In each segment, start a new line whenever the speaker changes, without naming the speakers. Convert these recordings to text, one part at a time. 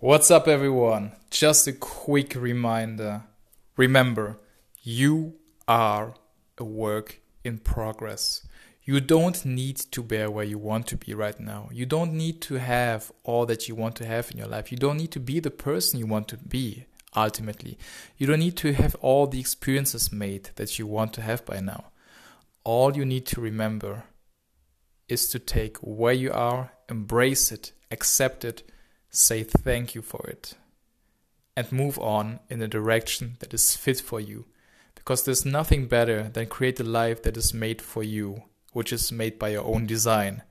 What's up, everyone? Just a quick reminder. Remember, you are a work in progress. You don't need to bear where you want to be right now. You don't need to have all that you want to have in your life. You don't need to be the person you want to be ultimately. You don't need to have all the experiences made that you want to have by now. All you need to remember is to take where you are, embrace it, accept it say thank you for it, and move on in a direction that is fit for you. Because there's nothing better than create a life that is made for you, which is made by your own design,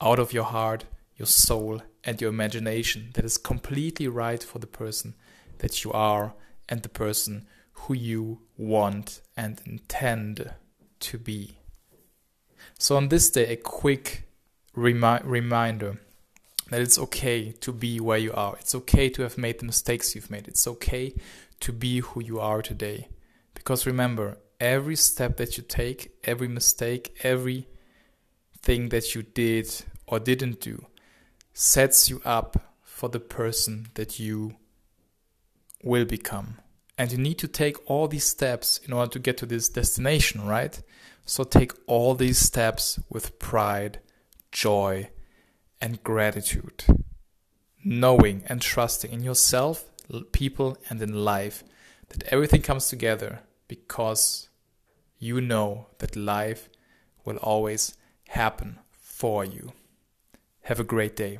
out of your heart, your soul, and your imagination, that is completely right for the person that you are and the person who you want and intend to be. So, on this day, a quick remi- reminder that it's okay to be where you are. It's okay to have made the mistakes you've made. It's okay to be who you are today. Because remember, every step that you take, every mistake, every thing that you did or didn't do sets you up for the person that you will become. And you need to take all these steps in order to get to this destination, right? So take all these steps with pride, joy, and gratitude. Knowing and trusting in yourself, people, and in life that everything comes together because you know that life will always happen for you. Have a great day.